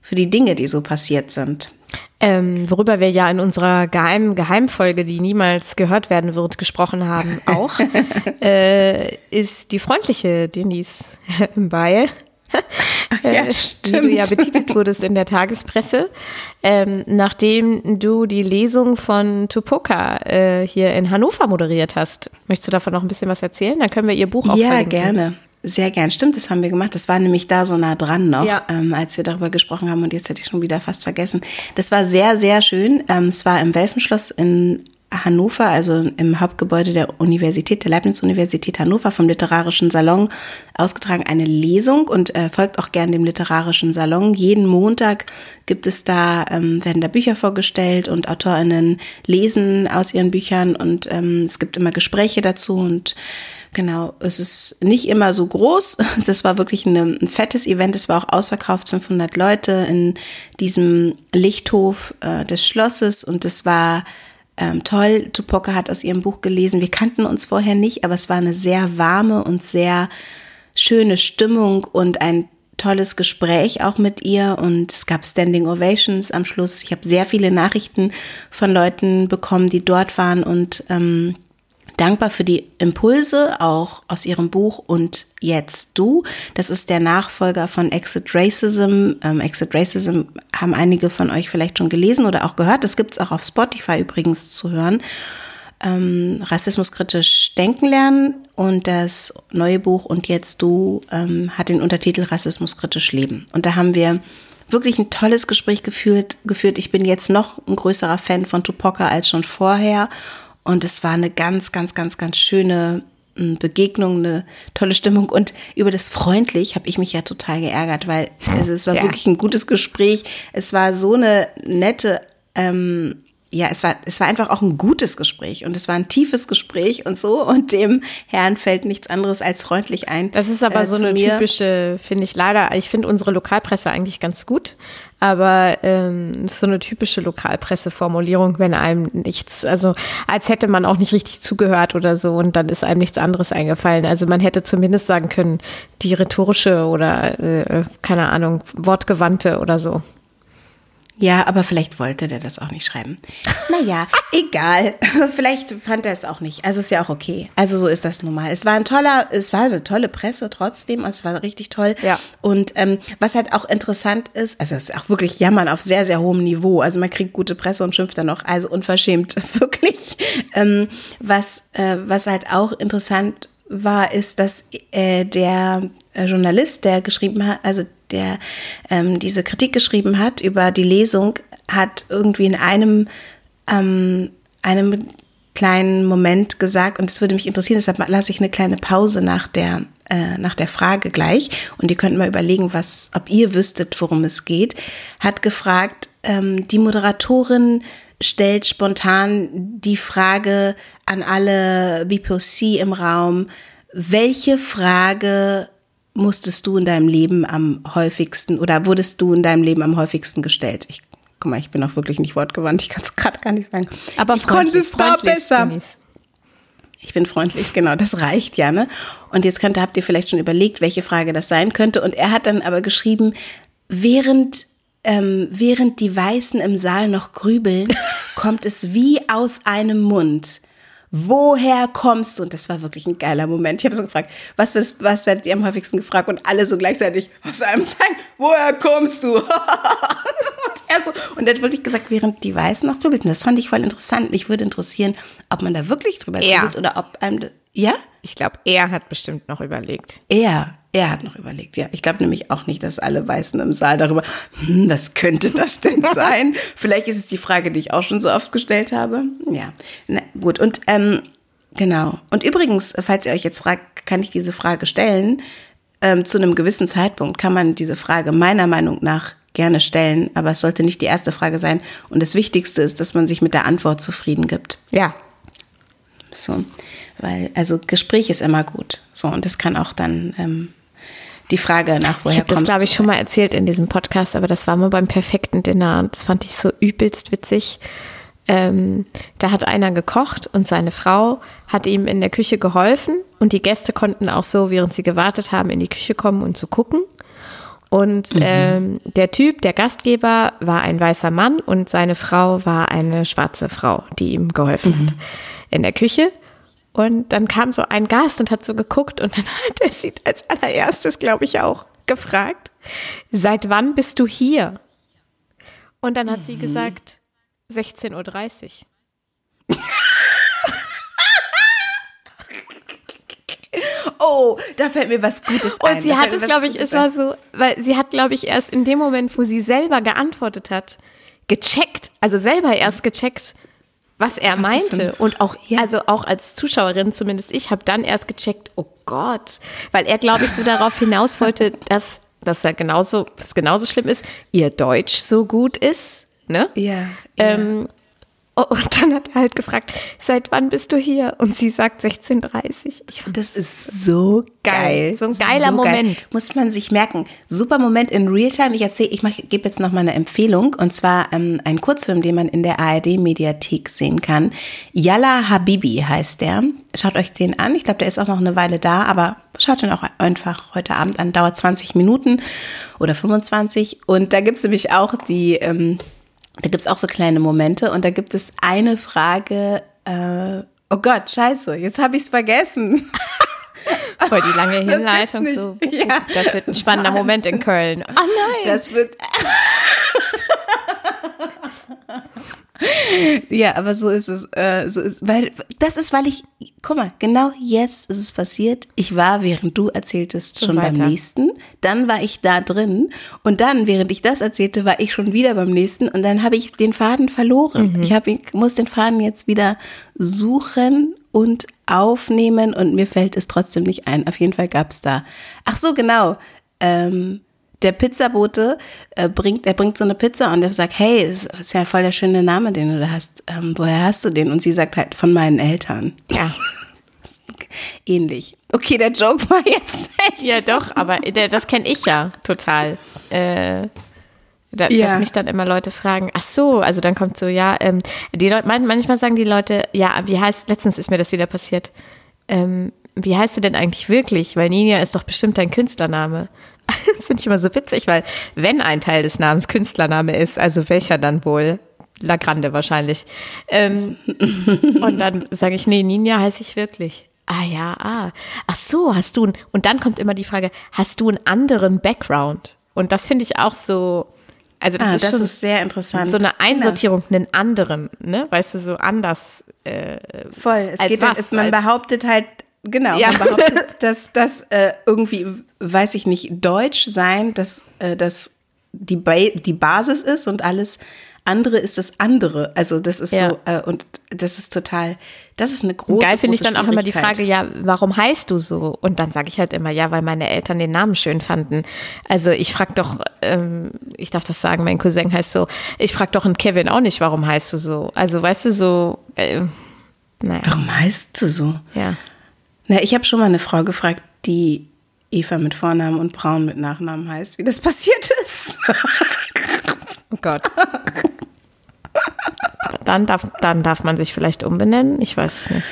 für die Dinge, die so passiert sind. Ähm, worüber wir ja in unserer geheimen Geheimfolge, die niemals gehört werden wird, gesprochen haben, auch, äh, ist die freundliche Denise Mbaye. ja, äh, wie du ja betitelt wurdest in der Tagespresse, ähm, nachdem du die Lesung von Tupoka äh, hier in Hannover moderiert hast. Möchtest du davon noch ein bisschen was erzählen? Dann können wir ihr Buch auch Ja, verlinken. gerne. Sehr gern. Stimmt, das haben wir gemacht. Das war nämlich da so nah dran noch, ja. ähm, als wir darüber gesprochen haben. Und jetzt hätte ich schon wieder fast vergessen. Das war sehr, sehr schön. Ähm, es war im Welfenschloss in Hannover, also im Hauptgebäude der Universität, der Leibniz-Universität Hannover vom Literarischen Salon ausgetragen eine Lesung und äh, folgt auch gern dem Literarischen Salon. Jeden Montag gibt es da, ähm, werden da Bücher vorgestellt und AutorInnen lesen aus ihren Büchern und ähm, es gibt immer Gespräche dazu und Genau, es ist nicht immer so groß. Das war wirklich eine, ein fettes Event. Es war auch ausverkauft, 500 Leute in diesem Lichthof äh, des Schlosses und es war ähm, toll. Tupoka hat aus ihrem Buch gelesen. Wir kannten uns vorher nicht, aber es war eine sehr warme und sehr schöne Stimmung und ein tolles Gespräch auch mit ihr und es gab Standing Ovations am Schluss. Ich habe sehr viele Nachrichten von Leuten bekommen, die dort waren und ähm, dankbar für die Impulse auch aus ihrem Buch und jetzt du. Das ist der Nachfolger von Exit Racism. Ähm, Exit Racism haben einige von euch vielleicht schon gelesen oder auch gehört. Das gibt es auch auf Spotify übrigens zu hören. Ähm, Rassismuskritisch denken lernen und das neue Buch und jetzt du ähm, hat den Untertitel Rassismuskritisch leben. Und da haben wir wirklich ein tolles Gespräch geführt, geführt. Ich bin jetzt noch ein größerer Fan von Tupoka als schon vorher. Und es war eine ganz, ganz, ganz, ganz schöne hm, Begegnung, eine tolle Stimmung. Und über das freundlich habe ich mich ja total geärgert, weil es, es war ja. wirklich ein gutes Gespräch. Es war so eine nette ähm, ja, es war, es war einfach auch ein gutes Gespräch und es war ein tiefes Gespräch und so und dem Herrn fällt nichts anderes als freundlich ein. Das ist aber äh, so eine mir. typische, finde ich leider, ich finde unsere Lokalpresse eigentlich ganz gut, aber ähm, ist so eine typische Lokalpresseformulierung, wenn einem nichts, also als hätte man auch nicht richtig zugehört oder so und dann ist einem nichts anderes eingefallen. Also man hätte zumindest sagen können, die rhetorische oder äh, keine Ahnung, wortgewandte oder so. Ja, aber vielleicht wollte der das auch nicht schreiben. Naja, egal. vielleicht fand er es auch nicht. Also ist ja auch okay. Also so ist das nun mal. Es war ein toller, es war eine tolle Presse trotzdem. Also es war richtig toll. Ja. Und ähm, was halt auch interessant ist, also es ist auch wirklich Jammern auf sehr, sehr hohem Niveau. Also man kriegt gute Presse und schimpft dann noch. Also unverschämt, wirklich. Ähm, was, äh, was halt auch interessant war, ist, dass äh, der äh, Journalist, der geschrieben hat, also der ähm, diese Kritik geschrieben hat über die Lesung, hat irgendwie in einem, ähm, einem kleinen Moment gesagt, und es würde mich interessieren, deshalb lasse ich eine kleine Pause nach der, äh, nach der Frage gleich, und ihr könnt mal überlegen, was, ob ihr wüsstet, worum es geht, hat gefragt, ähm, die Moderatorin stellt spontan die Frage an alle BPOC im Raum, welche Frage musstest du in deinem Leben am häufigsten oder wurdest du in deinem Leben am häufigsten gestellt? Ich, guck mal, ich bin auch wirklich nicht wortgewandt, ich kann es gerade gar nicht sagen. Aber ich konnte es da besser. Ich bin freundlich, genau, das reicht ja, ne? Und jetzt könnt, habt ihr vielleicht schon überlegt, welche Frage das sein könnte. Und er hat dann aber geschrieben, während, ähm, während die Weißen im Saal noch grübeln, kommt es wie aus einem Mund woher kommst du? Und das war wirklich ein geiler Moment. Ich habe so gefragt, was, was, werdet ihr am häufigsten gefragt? Und alle so gleichzeitig aus einem sagen, woher kommst du? und er so, und er hat wirklich gesagt, während die Weißen noch grübelten. Das fand ich voll interessant. Mich würde interessieren, ob man da wirklich drüber grübelt oder ob einem, ja? Ich glaube, er hat bestimmt noch überlegt. Er, er hat noch überlegt, ja. Ich glaube nämlich auch nicht, dass alle Weißen im Saal darüber, hm, was könnte das denn sein? Vielleicht ist es die Frage, die ich auch schon so oft gestellt habe. Ja, Na, gut. Und ähm, genau. Und übrigens, falls ihr euch jetzt fragt, kann ich diese Frage stellen? Ähm, zu einem gewissen Zeitpunkt kann man diese Frage meiner Meinung nach gerne stellen, aber es sollte nicht die erste Frage sein. Und das Wichtigste ist, dass man sich mit der Antwort zufrieden gibt. Ja. So, weil, also Gespräch ist immer gut. So, und das kann auch dann ähm, die Frage nach woher ich habe das glaube ich schon mal erzählt in diesem Podcast, aber das war mal beim perfekten Dinner und das fand ich so übelst witzig. Ähm, da hat einer gekocht und seine Frau hat ihm in der Küche geholfen und die Gäste konnten auch so, während sie gewartet haben, in die Küche kommen und zu gucken. Und mhm. ähm, der Typ, der Gastgeber, war ein weißer Mann und seine Frau war eine schwarze Frau, die ihm geholfen mhm. hat in der Küche. Und dann kam so ein Gast und hat so geguckt und dann hat er sie als allererstes, glaube ich, auch gefragt, seit wann bist du hier? Und dann hat mhm. sie gesagt, 16.30 Uhr. oh, da fällt mir was Gutes ein. Und sie hat es, glaube ich, es war so, weil sie hat, glaube ich, erst in dem Moment, wo sie selber geantwortet hat, gecheckt, also selber erst gecheckt, was er was meinte. Und auch, ja. also auch als Zuschauerin, zumindest ich, habe dann erst gecheckt, oh Gott, weil er, glaube ich, so darauf hinaus wollte, dass, dass er genauso, was genauso schlimm ist, ihr Deutsch so gut ist. Ne? Ja. Ähm, Oh, und dann hat er halt gefragt, seit wann bist du hier? Und sie sagt 16.30 Das ist so geil. geil. So ein geiler so Moment. Geil. Muss man sich merken. Super Moment in Realtime. Ich erzähle, ich gebe jetzt noch mal eine Empfehlung. Und zwar ähm, ein Kurzfilm, den man in der ARD-Mediathek sehen kann. Yalla Habibi heißt der. Schaut euch den an. Ich glaube, der ist auch noch eine Weile da, aber schaut den auch einfach heute Abend an. Dauert 20 Minuten oder 25. Und da gibt es nämlich auch die... Ähm, da gibt es auch so kleine Momente und da gibt es eine Frage, äh, oh Gott, scheiße, jetzt habe ich es vergessen. Voll die lange Hinleitung. Das, so. ja. das wird ein spannender Wahnsinn. Moment in Köln. Oh nein. Das wird. ja, aber so ist es. Äh, so ist, weil das ist, weil ich, guck mal, genau jetzt ist es passiert. Ich war, während du erzähltest, schon, schon beim nächsten. Dann war ich da drin und dann, während ich das erzählte, war ich schon wieder beim nächsten und dann habe ich den Faden verloren. Mhm. Ich, hab, ich muss den Faden jetzt wieder suchen und aufnehmen und mir fällt es trotzdem nicht ein. Auf jeden Fall gab es da. Ach so, genau. Ähm, der Pizzabote äh, bringt, er bringt so eine Pizza und er sagt, hey, das ist ja voll der schöne Name, den du da hast. Ähm, woher hast du den? Und sie sagt halt, von meinen Eltern. Ja. Ähnlich. Okay, der Joke war jetzt echt. Ja, doch, aber der, das kenne ich ja total. Äh, da, ja. Dass mich dann immer Leute fragen, ach so, also dann kommt so, ja, ähm, die Leute, manchmal sagen die Leute, ja, wie heißt, letztens ist mir das wieder passiert, ähm, wie heißt du denn eigentlich wirklich? Weil Ninja ist doch bestimmt dein Künstlername. Das finde ich immer so witzig, weil wenn ein Teil des Namens Künstlername ist, also welcher dann wohl? La Grande wahrscheinlich. Ähm, und dann sage ich, nee, Ninja heiße ich wirklich. Ah ja, ah. Ach so, hast du ein, und dann kommt immer die Frage, hast du einen anderen Background? Und das finde ich auch so, also das, ah, ist, das ist sehr interessant. So eine Einsortierung, einen anderen, ne? Weißt du, so anders. Äh, Voll. Es geht, was, ist, man behauptet halt, Genau, ja. man behauptet, dass das äh, irgendwie, weiß ich nicht, Deutsch sein, dass äh, das die, ba die Basis ist und alles andere ist das andere. Also das ist ja. so, äh, und das ist total, das ist eine große Geil finde ich dann auch immer die Frage, ja, warum heißt du so? Und dann sage ich halt immer, ja, weil meine Eltern den Namen schön fanden. Also ich frage doch, ähm, ich darf das sagen, mein Cousin heißt so, ich frage doch einen Kevin auch nicht, warum heißt du so? Also weißt du, so, äh, naja. Warum heißt du so? Ja. Na, ich habe schon mal eine Frau gefragt, die Eva mit Vornamen und Braun mit Nachnamen heißt, wie das passiert ist. oh Gott. Dann darf, dann darf man sich vielleicht umbenennen, ich weiß es nicht.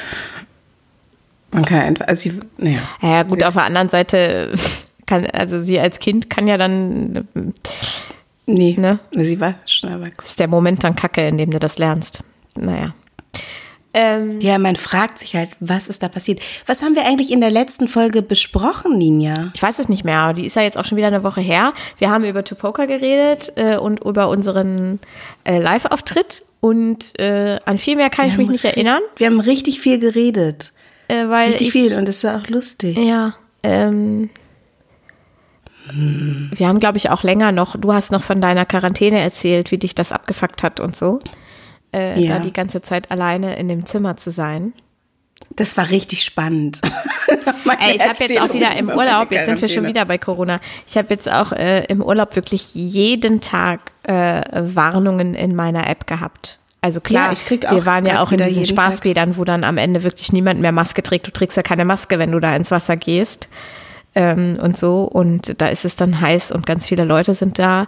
Man kann einfach, also sie, naja. Ja, gut, auf der anderen Seite kann, also sie als Kind kann ja dann. Nee, ne? sie war schon erwachsen. Das ist der Moment dann kacke, in dem du das lernst. Naja. Ähm, ja, man fragt sich halt, was ist da passiert? Was haben wir eigentlich in der letzten Folge besprochen, Ninja? Ich weiß es nicht mehr. Die ist ja jetzt auch schon wieder eine Woche her. Wir haben über Tupoka geredet äh, und über unseren äh, Live-Auftritt und äh, an viel mehr kann wir ich mich nicht richtig, erinnern. Wir haben richtig viel geredet. Äh, weil richtig ich, viel und es war auch lustig. Ja. Ähm, hm. Wir haben, glaube ich, auch länger noch, du hast noch von deiner Quarantäne erzählt, wie dich das abgefuckt hat und so äh, ja. da die ganze Zeit alleine in dem Zimmer zu sein. Das war richtig spannend. Ey, ich habe jetzt auch wieder im Urlaub, jetzt sind wir schon wieder bei Corona. Ich habe jetzt auch äh, im Urlaub wirklich jeden Tag äh, Warnungen in meiner App gehabt. Also klar, ja, wir waren ja auch in diesen Spaßbädern, wo dann am Ende wirklich niemand mehr Maske trägt. Du trägst ja keine Maske, wenn du da ins Wasser gehst ähm, und so. Und da ist es dann heiß und ganz viele Leute sind da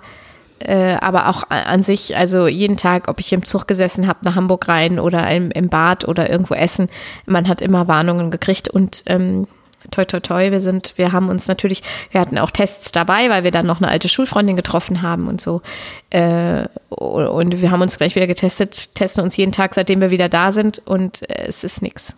äh, aber auch an sich, also jeden Tag, ob ich im Zug gesessen habe nach Hamburg rein oder im, im Bad oder irgendwo essen, man hat immer Warnungen gekriegt und ähm, toi toi toi, wir sind, wir haben uns natürlich, wir hatten auch Tests dabei, weil wir dann noch eine alte Schulfreundin getroffen haben und so. Äh, und wir haben uns gleich wieder getestet, testen uns jeden Tag, seitdem wir wieder da sind und äh, es ist nichts.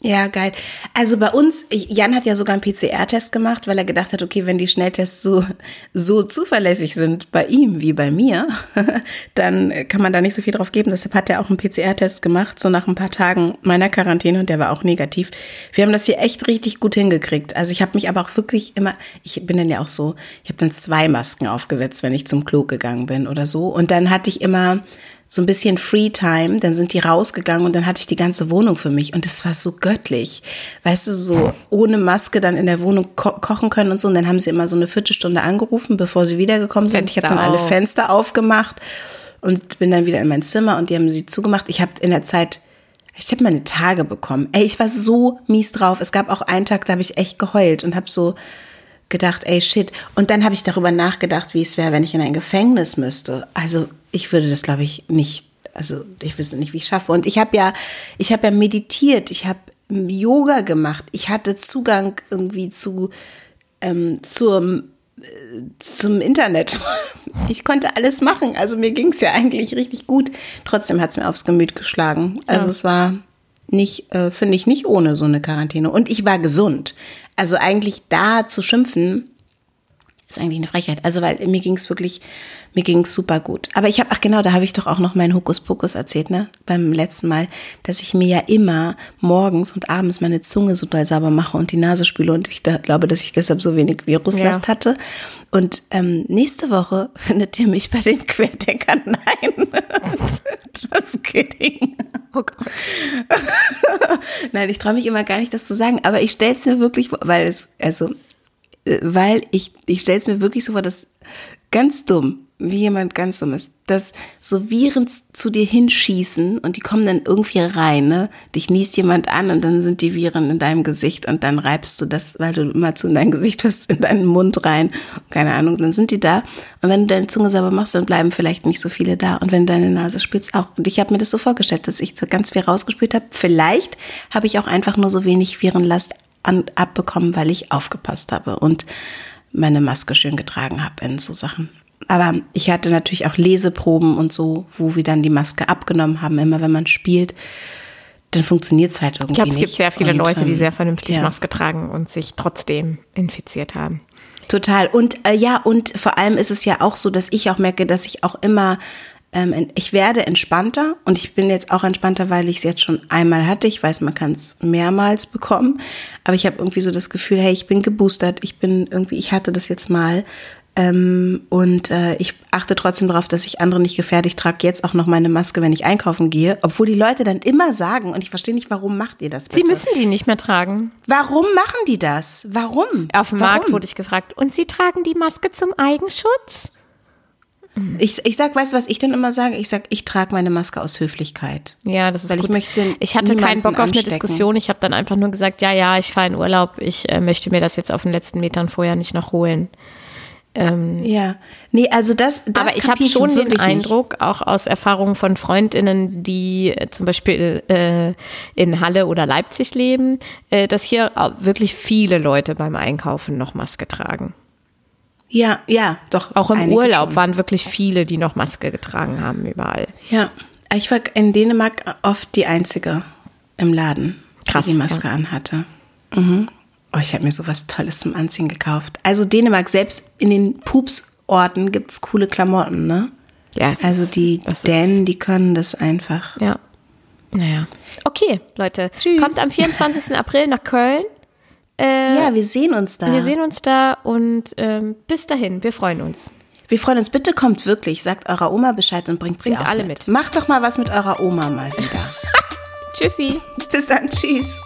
Ja, geil. Also bei uns, Jan hat ja sogar einen PCR-Test gemacht, weil er gedacht hat, okay, wenn die Schnelltests so, so zuverlässig sind bei ihm wie bei mir, dann kann man da nicht so viel drauf geben. Deshalb hat er auch einen PCR-Test gemacht, so nach ein paar Tagen meiner Quarantäne und der war auch negativ. Wir haben das hier echt richtig gut hingekriegt. Also ich habe mich aber auch wirklich immer, ich bin dann ja auch so, ich habe dann zwei Masken aufgesetzt, wenn ich zum Klo gegangen bin oder so. Und dann hatte ich immer so ein bisschen Free Time, dann sind die rausgegangen und dann hatte ich die ganze Wohnung für mich und das war so göttlich. Weißt du, so ohne Maske dann in der Wohnung ko kochen können und so und dann haben sie immer so eine Viertelstunde angerufen, bevor sie wiedergekommen sind. Fenster ich habe dann alle Fenster aufgemacht und bin dann wieder in mein Zimmer und die haben sie zugemacht. Ich habe in der Zeit ich habe meine Tage bekommen. Ey, ich war so mies drauf. Es gab auch einen Tag, da habe ich echt geheult und habe so gedacht, ey shit. Und dann habe ich darüber nachgedacht, wie es wäre, wenn ich in ein Gefängnis müsste. Also ich würde das, glaube ich, nicht, also ich wüsste nicht, wie ich schaffe. Und ich habe ja, ich habe ja meditiert, ich habe Yoga gemacht, ich hatte Zugang irgendwie zu, ähm, zum, äh, zum Internet. Ich konnte alles machen. Also mir ging es ja eigentlich richtig gut. Trotzdem hat es mir aufs Gemüt geschlagen. Also ja. es war nicht, äh, finde ich, nicht ohne so eine Quarantäne. Und ich war gesund. Also eigentlich da zu schimpfen, ist eigentlich eine Frechheit. Also, weil mir ging es wirklich, mir ging es super gut. Aber ich habe, ach genau, da habe ich doch auch noch meinen Hokuspokus erzählt, ne? Beim letzten Mal, dass ich mir ja immer morgens und abends meine Zunge so doll sauber mache und die Nase spüle und ich da, glaube, dass ich deshalb so wenig Viruslast Ja. hatte. Und ähm, nächste Woche findet ihr mich bei den Querdenkern. Nein. Just kidding. Oh Gott. Nein, ich traue mich immer gar nicht, das zu sagen, aber ich stelle es mir wirklich vor, weil es, also, äh, weil ich, ich stelle es mir wirklich so vor, dass ganz dumm, wie jemand ganz dumm ist, dass so Viren zu dir hinschießen und die kommen dann irgendwie rein, ne? Dich niest jemand an und dann sind die Viren in deinem Gesicht und dann reibst du das, weil du immer zu in dein Gesicht hast, in deinen Mund rein. Keine Ahnung, dann sind die da. Und wenn du deine Zunge sauber machst, dann bleiben vielleicht nicht so viele da. Und wenn du deine Nase spülst, auch. Und ich habe mir das so vorgestellt, dass ich ganz viel rausgespült habe. Vielleicht habe ich auch einfach nur so wenig Virenlast an, abbekommen, weil ich aufgepasst habe und meine Maske schön getragen habe in so Sachen. Aber ich hatte natürlich auch Leseproben und so, wo wir dann die Maske abgenommen haben. Immer wenn man spielt, dann funktioniert es halt irgendwie Ich glaube, es gibt sehr viele Und, Leute, die ähm, sehr vernünftig ja. Maske tragen und sich trotzdem infiziert haben. Total. Und äh, ja, und vor allem ist es ja auch so, dass ich auch merke, dass ich auch immer, ähm, ich werde entspannter und ich bin jetzt auch entspannter, weil ich es jetzt schon einmal hatte. Ich weiß, man kann es mehrmals bekommen, aber ich habe irgendwie so das Gefühl, hey, ich bin geboostert, ich bin irgendwie, ich hatte das jetzt mal. Ähm, und äh, ich achte trotzdem darauf, dass ich andere nicht gefährde. Ich trage jetzt auch noch meine Maske, wenn ich einkaufen gehe, obwohl die Leute dann immer sagen, und ich verstehe nicht, warum macht ihr das Sie bitte? müssen die nicht mehr tragen. Warum machen die das? Warum? Auf dem warum? Markt wurde ich gefragt. Und Sie tragen die Maske zum Eigenschutz? Ich, ich sag, weißt du, was ich dann immer sage? Ich sag, ich trage meine Maske aus Höflichkeit. Ja, das ist Weil ich gut. möchte ich hatte keinen Bock auf eine anstecken. Diskussion. Ich habe dann einfach nur gesagt, ja, ja, ich fahre in Urlaub. Ich äh, möchte mir das jetzt auf den letzten Metern vorher nicht noch holen. Ja. Nee, also das, das Aber ich habe schon den wirklich nicht. Eindruck, auch aus Erfahrungen von Freundinnen, die äh, zum Beispiel äh, in Halle oder Leipzig leben, äh, dass hier wirklich viele Leute beim Einkaufen noch Maske tragen. Ja, ja, doch. Auch im Urlaub schon. waren wirklich viele, die noch Maske getragen haben überall. Ja. Ich war in Dänemark oft die Einzige im Laden, Krass, die die Maske anhatte. Mhm. Oh, ich habe mir so was Tolles zum Anziehen gekauft. Also Dänemark, selbst in den Pupsorten gibt's coole Klamotten, ne? Ja, es Also ist- die Dänen, die können das einfach. Ja. Naja. Okay, Leute. Tschüss. Kommt am 24. April nach Köln. Äh, Ja, wir sehen uns da. Wir sehen uns da und ähm, bis dahin, wir freuen uns. Wir freuen uns. Bitte kommt wirklich. Sagt eurer Oma Bescheid und bringt sie Bringt alle mit. mit. Macht doch mal was mit eurer Oma mal wieder. Tschüssi. Bis dann. Tschüss.